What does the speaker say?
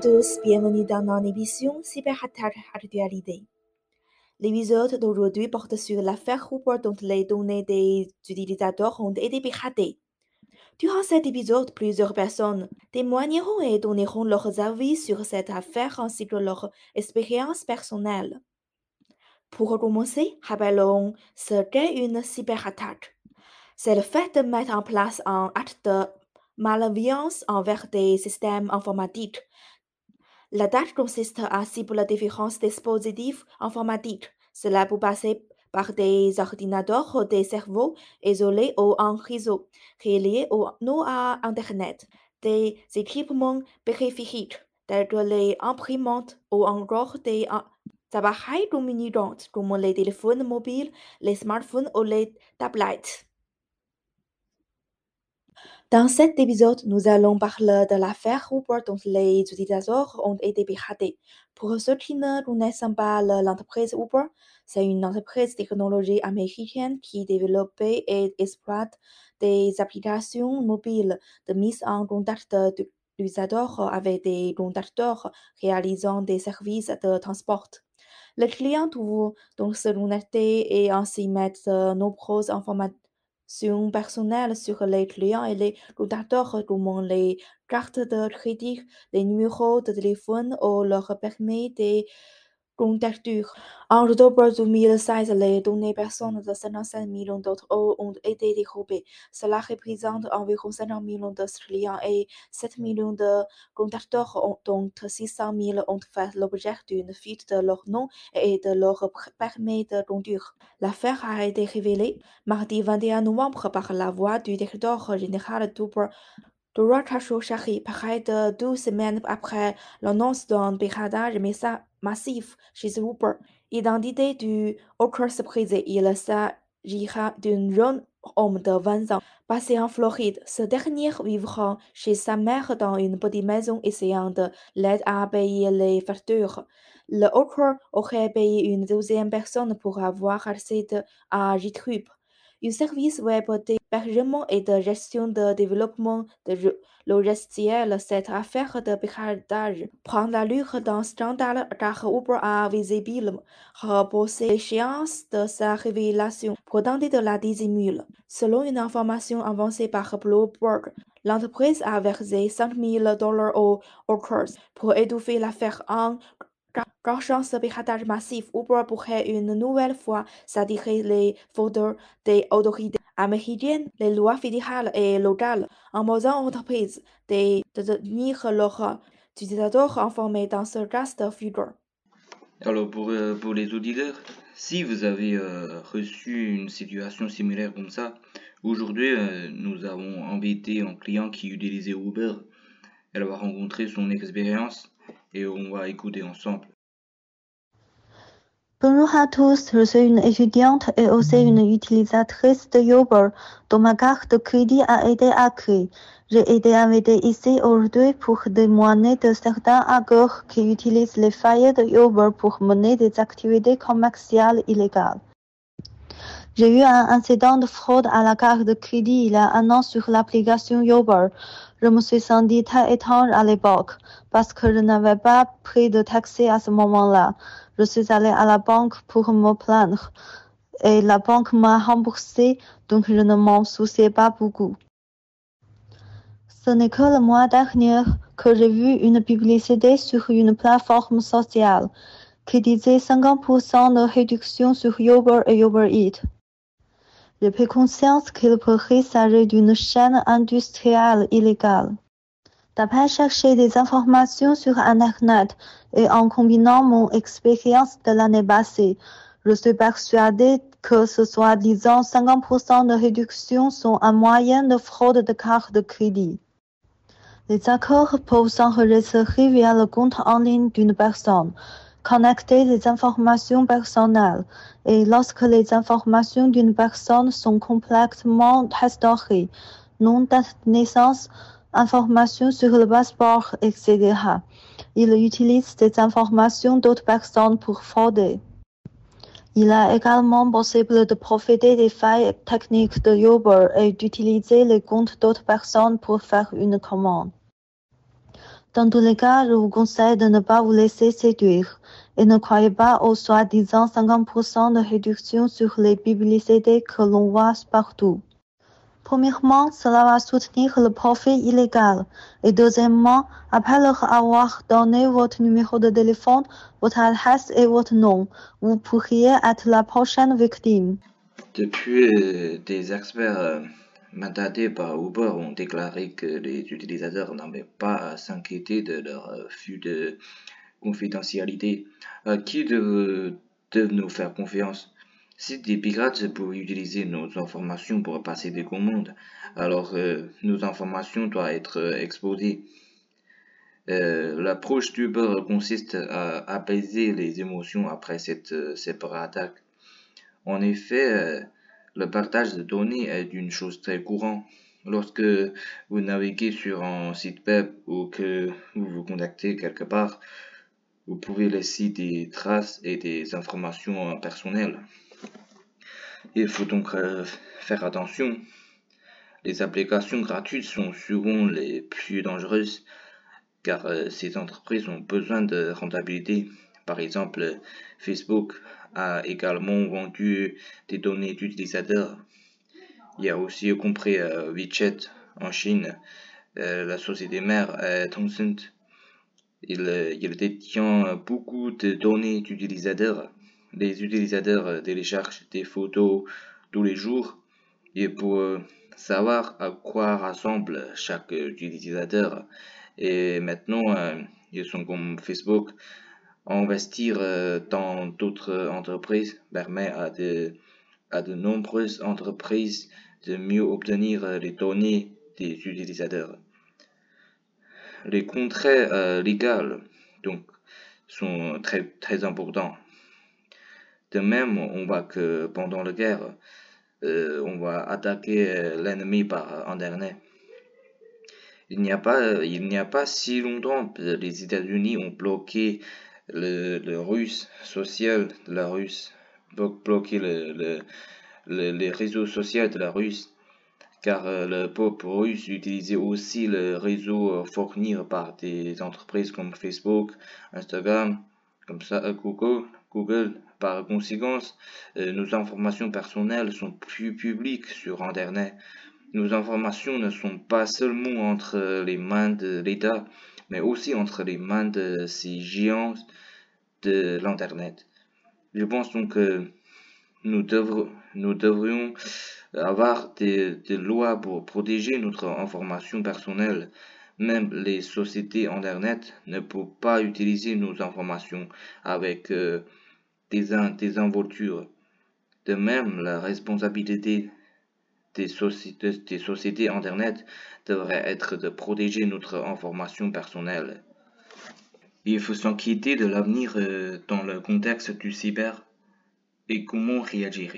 tous, bienvenue dans notre émission Cyberhacker Actualité. L'épisode d'aujourd'hui porte sur l'affaire Uber dont les données des utilisateurs ont été piratées. Durant cet épisode, plusieurs personnes témoigneront et donneront leurs avis sur cette affaire ainsi que leur expérience personnelle. Pour commencer, rappelons ce qu'est une cyberattaque. C'est le fait de mettre en place un acte de malveillance envers des systèmes informatiques. L'attaque consiste à cibler différents dispositifs informatiques. Cela peut passer par des ordinateurs ou des cerveaux isolés ou en réseau, reliés ou non à Internet, des équipements périphériques tels que les imprimantes ou encore des appareils communicants comme les téléphones mobiles, les smartphones ou les tablettes. Dans cet épisode, nous allons parler de l'affaire Uber dont les utilisateurs ont été piratés. Pour ceux qui ne connaissent pas l'entreprise Uber, c'est une entreprise technologique américaine qui développe et exploite des applications mobiles de mise en contact d'utilisateurs avec des contacteurs réalisant des services de transport. Le client doit donc se connecter et ainsi mettre de nombreuses informations personnelles sur les clients et les contacteurs comme les cartes de crédit, les numéros de téléphone ou leur permis de En octobre 2016, les données personnelles de 55 millions d'autres ont été découpées. Cela représente environ 50 millions de clients et 7 millions de contacteurs dont 600 000 ont fait l'objet d'une fuite de leur nom et de leur permis de conduire. L'affaire a été révélée mardi 21 novembre par la voix du directeur général d'Uber Dora Khashoggi, près de deux semaines après l'annonce d'un piratage massif chez Uber. Identité du hacker surprise, il s'agira d'un jeune homme de 20 ans, passé en Floride. Ce dernier vivra chez sa mère dans une petite maison essayant de l'aider à payer les factures. Le hacker aurait payé une deuxième personne pour avoir accès à YouTube un service web d'hébergement et de gestion de développement de logiciels. Cette affaire de piratage prend l'allure d'un scandale car Uber a visiblement repoussé l'échéance de sa révélation pour tenter de la dissimuler. Selon une information avancée par Bloomberg, l'entreprise a versé 5 000 dollars aux hackers pour étouffer l'affaire en Gardant ce piratage massif, Uber pourrait une nouvelle fois s'attirer les foudres des autorités américaines, les lois fédérales et locales, imposant aux entreprises de, tenir leurs utilisateurs informés dans ce cas de figure. Alors pour, euh, pour les auditeurs, si vous avez euh, reçu une situation similaire comme ça, aujourd'hui euh, nous avons invité un client qui utilisait Uber. Elle va rencontrer son expérience et on va écouter ensemble. Bonjour à tous, je suis une étudiante et aussi une utilisatrice de Uber dont ma carte de crédit a été hackée. J'ai été invitée ici aujourd'hui pour témoigner de certains hackers qui utilisent les failles de Uber pour mener des activités commerciales illégales. J'ai eu un incident de fraude à la carte de crédit il y a un an sur l'application Uber. Je me suis senti très étrange à l'époque parce que je n'avais pas pris de taxi à ce moment-là. Je suis allé à la banque pour me plaindre et la banque m'a remboursé, donc je ne m'en souciais pas beaucoup. Ce n'est que le mois dernier que j'ai vu une publicité sur une plateforme sociale qui disait 50% de réduction sur Uber et Uber Eats. J'ai pris conscience qu'il pourrait s'agir d'une chaîne industrielle illégale. D'après chercher des informations sur Internet et en combinant mon expérience de l'année passée, je suis persuadé que ce soit disant 50% de réduction sont un moyen de fraude de carte de crédit. Les accords peuvent s'enregistrer via le compte en ligne d'une personne, connecter des informations personnelles et lorsque les informations d'une personne sont complètement restaurées, nom, de naissance, informations sur le passeport, etc. Il utilise des informations d'autres personnes pour frauder. Il est également possible de profiter des failles techniques de Uber et d'utiliser les comptes d'autres personnes pour faire une commande. Dans tous les cas, je vous conseille de ne pas vous laisser séduire et ne croyez pas aux soi-disant 50% de réduction sur les publicités que l'on voit partout. Premièrement, cela va soutenir le profit illégal. Et deuxièmement, après leur avoir donné votre numéro de téléphone, votre adresse et votre nom, vous pourriez être la prochaine victime. Depuis, euh, des experts euh, mandatés par Uber ont déclaré que les utilisateurs n'avaient pas à s'inquiéter de leur euh, flux de confidentialité. À qui de, de nous faire confiance? Si des pirates peuvent utiliser nos informations pour passer des commandes, alors euh, nos informations doivent être euh, exposées. Euh, L'approche d'Uber consiste à apaiser les émotions après cette, cette attaque. En effet, le partage de données est une chose très courante. Lorsque vous naviguez sur un site web ou que vous vous contactez quelque part, vous pouvez laisser des traces et des informations personnelles. Il faut donc euh, faire attention. Les applications gratuites sont souvent les plus dangereuses car euh, ces entreprises ont besoin de rentabilité. Par exemple, Facebook a également vendu des données d'utilisateurs. Il y a aussi compris euh, WeChat en Chine. la société mère est Tencent. Il, il détient beaucoup de données d'utilisateurs les utilisateurs euh, téléchargent des photos tous les jours et pour euh, savoir à quoi rassemble chaque utilisateur. Et maintenant, euh, ils sont comme Facebook. Investir dans d'autres entreprises permet à de, à de nombreuses entreprises de mieux obtenir les données des utilisateurs. Les contrats légaux donc, sont très, très importants. De même, on voit que pendant la guerre, euh, on va attaquer euh, l'ennemi par Internet. Il n'y a pas, il n'y a pas si longtemps, les États-Unis ont bloqué le, russe social de la Russe, bloqué le, le, les réseaux sociaux de la Russe, car euh, le peuple russe utilisait aussi le réseau fourni par des entreprises comme Facebook, Instagram, comme ça, Google, Google. Par conséquent, euh, nos informations personnelles sont plus publiques sur Internet. Nos informations ne sont pas seulement entre les mains de l'État, mais aussi entre les mains de ces géants de l'Internet. Je pense donc que nous, devrions avoir des, lois pour protéger notre information personnelle. Même les sociétés Internet ne peuvent pas utiliser nos informations avec euh, des, des involtures. De même, la responsabilité des sociétés, Internet devrait être de protéger notre information personnelle. Il faut s'inquiéter de l'avenir euh, dans le contexte du cyber et comment réagir.